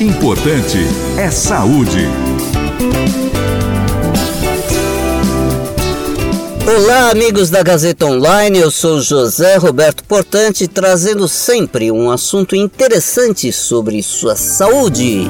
Importante é saúde. Olá, amigos da Gazeta Online. Eu sou José Roberto Portante, trazendo sempre um assunto interessante sobre sua saúde.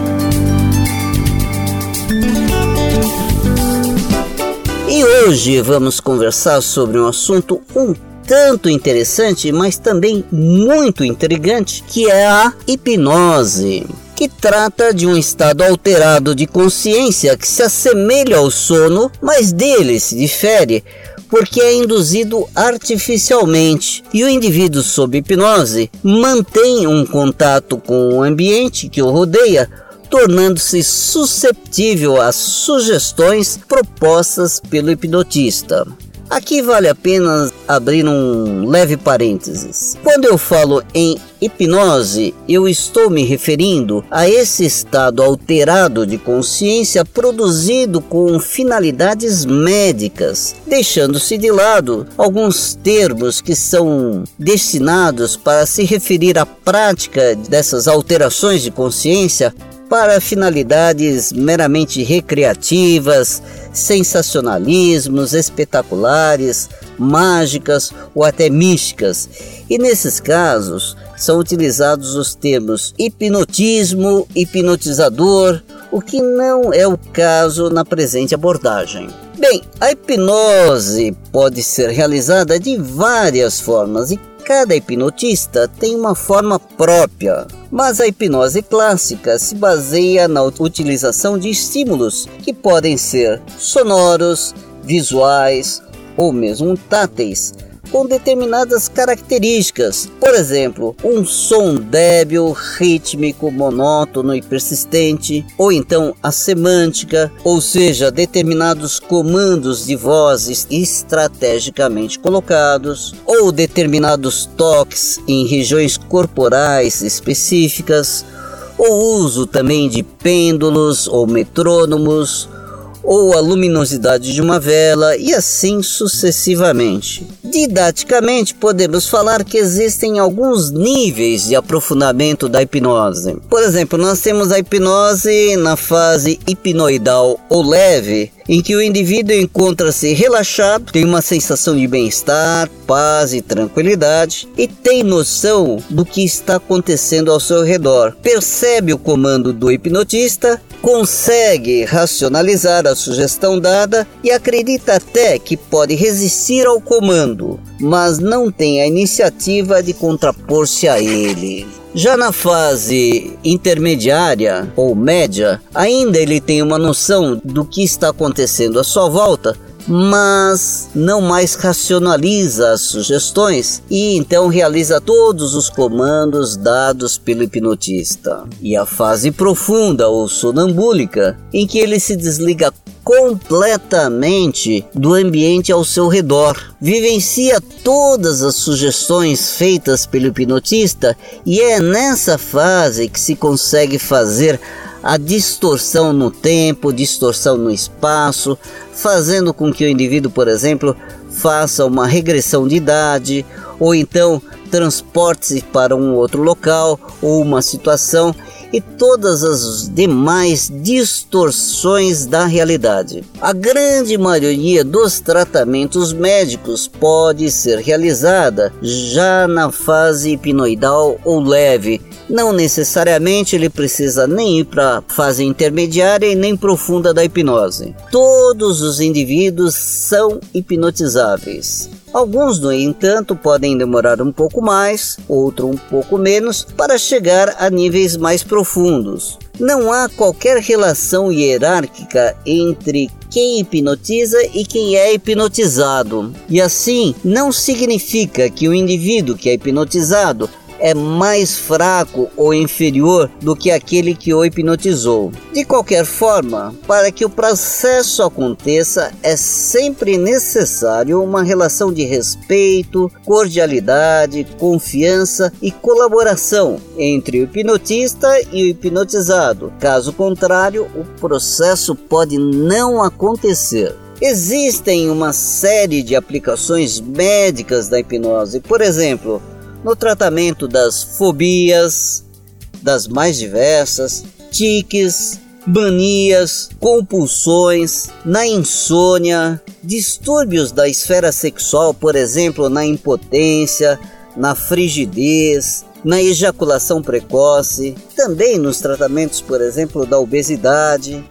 E hoje vamos conversar sobre um assunto um tanto interessante, mas também muito intrigante, que é a hipnose que trata de um estado alterado de consciência que se assemelha ao sono, mas dele se difere porque é induzido artificialmente e o indivíduo sob hipnose mantém um contato com o ambiente que o rodeia, tornando-se susceptível às sugestões propostas pelo hipnotista. Aqui vale a pena abrir um leve parênteses. Quando eu falo em hipnose, eu estou me referindo a esse estado alterado de consciência produzido com finalidades médicas, deixando-se de lado alguns termos que são destinados para se referir à prática dessas alterações de consciência para finalidades meramente recreativas, sensacionalismos, espetaculares, mágicas ou até místicas. E nesses casos são utilizados os termos hipnotismo, hipnotizador, o que não é o caso na presente abordagem. Bem, a hipnose pode ser realizada de várias formas e Cada hipnotista tem uma forma própria, mas a hipnose clássica se baseia na utilização de estímulos que podem ser sonoros, visuais ou mesmo táteis com determinadas características. Por exemplo, um som débil, rítmico, monótono e persistente, ou então a semântica, ou seja, determinados comandos de vozes estrategicamente colocados, ou determinados toques em regiões corporais específicas, o uso também de pêndulos ou metrônomos ou a luminosidade de uma vela e assim sucessivamente. Didaticamente, podemos falar que existem alguns níveis de aprofundamento da hipnose. Por exemplo, nós temos a hipnose na fase hipnoidal ou leve, em que o indivíduo encontra-se relaxado, tem uma sensação de bem-estar, paz e tranquilidade e tem noção do que está acontecendo ao seu redor. Percebe o comando do hipnotista, consegue racionalizar a sugestão dada e acredita até que pode resistir ao comando, mas não tem a iniciativa de contrapor-se a ele. Já na fase intermediária ou média, ainda ele tem uma noção do que está acontecendo à sua volta, mas não mais racionaliza as sugestões e então realiza todos os comandos dados pelo hipnotista. E a fase profunda ou sonambúlica, em que ele se desliga completamente do ambiente ao seu redor. Vivencia todas as sugestões feitas pelo hipnotista e é nessa fase que se consegue fazer a distorção no tempo, distorção no espaço, fazendo com que o indivíduo, por exemplo, faça uma regressão de idade ou então transporte-se para um outro local ou uma situação e todas as demais distorções da realidade. A grande maioria dos tratamentos médicos pode ser realizada já na fase hipnoidal ou leve. Não necessariamente ele precisa nem ir para a fase intermediária e nem profunda da hipnose. Todos os indivíduos são hipnotizáveis. Alguns, no entanto, podem demorar um pouco mais, outro um pouco menos, para chegar a níveis mais profundos. Não há qualquer relação hierárquica entre quem hipnotiza e quem é hipnotizado. E assim, não significa que o indivíduo que é hipnotizado é mais fraco ou inferior do que aquele que o hipnotizou. De qualquer forma, para que o processo aconteça, é sempre necessário uma relação de respeito, cordialidade, confiança e colaboração entre o hipnotista e o hipnotizado. Caso contrário, o processo pode não acontecer. Existem uma série de aplicações médicas da hipnose, por exemplo, no tratamento das fobias, das mais diversas, tiques, manias, compulsões, na insônia, distúrbios da esfera sexual, por exemplo, na impotência, na frigidez, na ejaculação precoce, também nos tratamentos, por exemplo, da obesidade,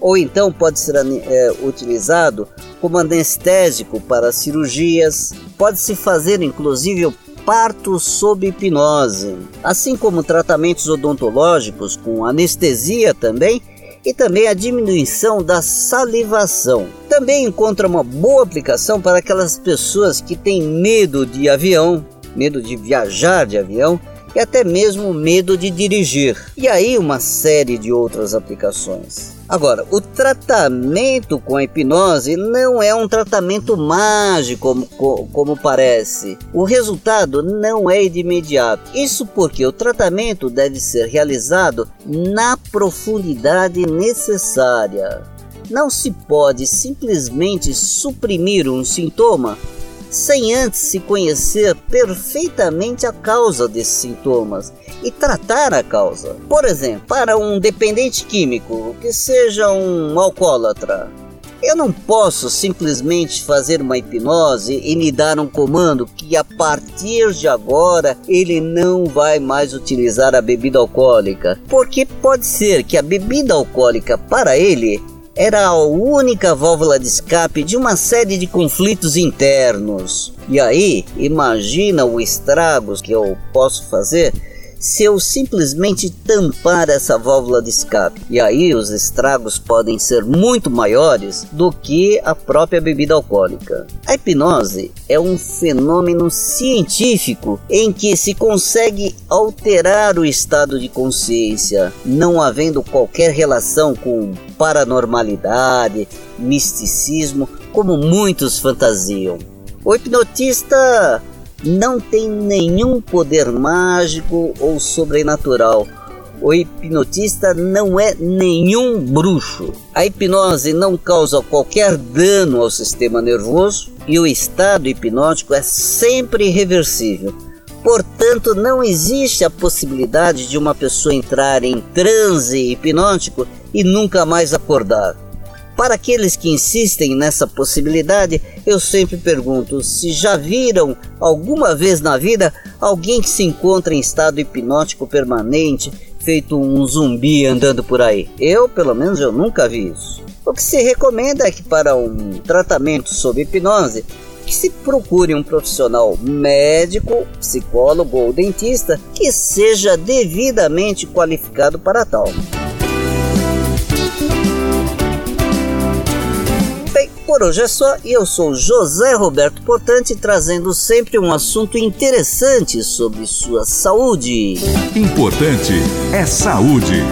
ou então pode ser é, utilizado como anestésico para cirurgias, pode-se fazer inclusive parto sob hipnose, assim como tratamentos odontológicos com anestesia também e também a diminuição da salivação. Também encontra uma boa aplicação para aquelas pessoas que têm medo de avião, medo de viajar de avião e até mesmo medo de dirigir. E aí uma série de outras aplicações. Agora, o tratamento com a hipnose não é um tratamento mágico como, como parece. O resultado não é de imediato. Isso porque o tratamento deve ser realizado na profundidade necessária. Não se pode simplesmente suprimir um sintoma sem antes se conhecer perfeitamente a causa desses sintomas e tratar a causa. Por exemplo, para um dependente químico que seja um alcoólatra, eu não posso simplesmente fazer uma hipnose e lhe dar um comando que a partir de agora ele não vai mais utilizar a bebida alcoólica, porque pode ser que a bebida alcoólica para ele era a única válvula de escape de uma série de conflitos internos. E aí, imagina o estragos que eu posso fazer se eu simplesmente tampar essa válvula de escape. E aí os estragos podem ser muito maiores do que a própria bebida alcoólica. A hipnose é um fenômeno científico em que se consegue alterar o estado de consciência, não havendo qualquer relação com paranormalidade, misticismo, como muitos fantasiam. O hipnotista não tem nenhum poder mágico ou sobrenatural. O hipnotista não é nenhum bruxo. A hipnose não causa qualquer dano ao sistema nervoso e o estado hipnótico é sempre reversível. Portanto, não existe a possibilidade de uma pessoa entrar em transe hipnótico e nunca mais acordar. Para aqueles que insistem nessa possibilidade, eu sempre pergunto se já viram alguma vez na vida alguém que se encontra em estado hipnótico permanente, feito um zumbi andando por aí. Eu, pelo menos, eu nunca vi isso. O que se recomenda é que para um tratamento sob hipnose, que se procure um profissional médico, psicólogo ou dentista que seja devidamente qualificado para tal. Por hoje é só e eu sou José Roberto Portante trazendo sempre um assunto interessante sobre sua saúde. Importante é saúde.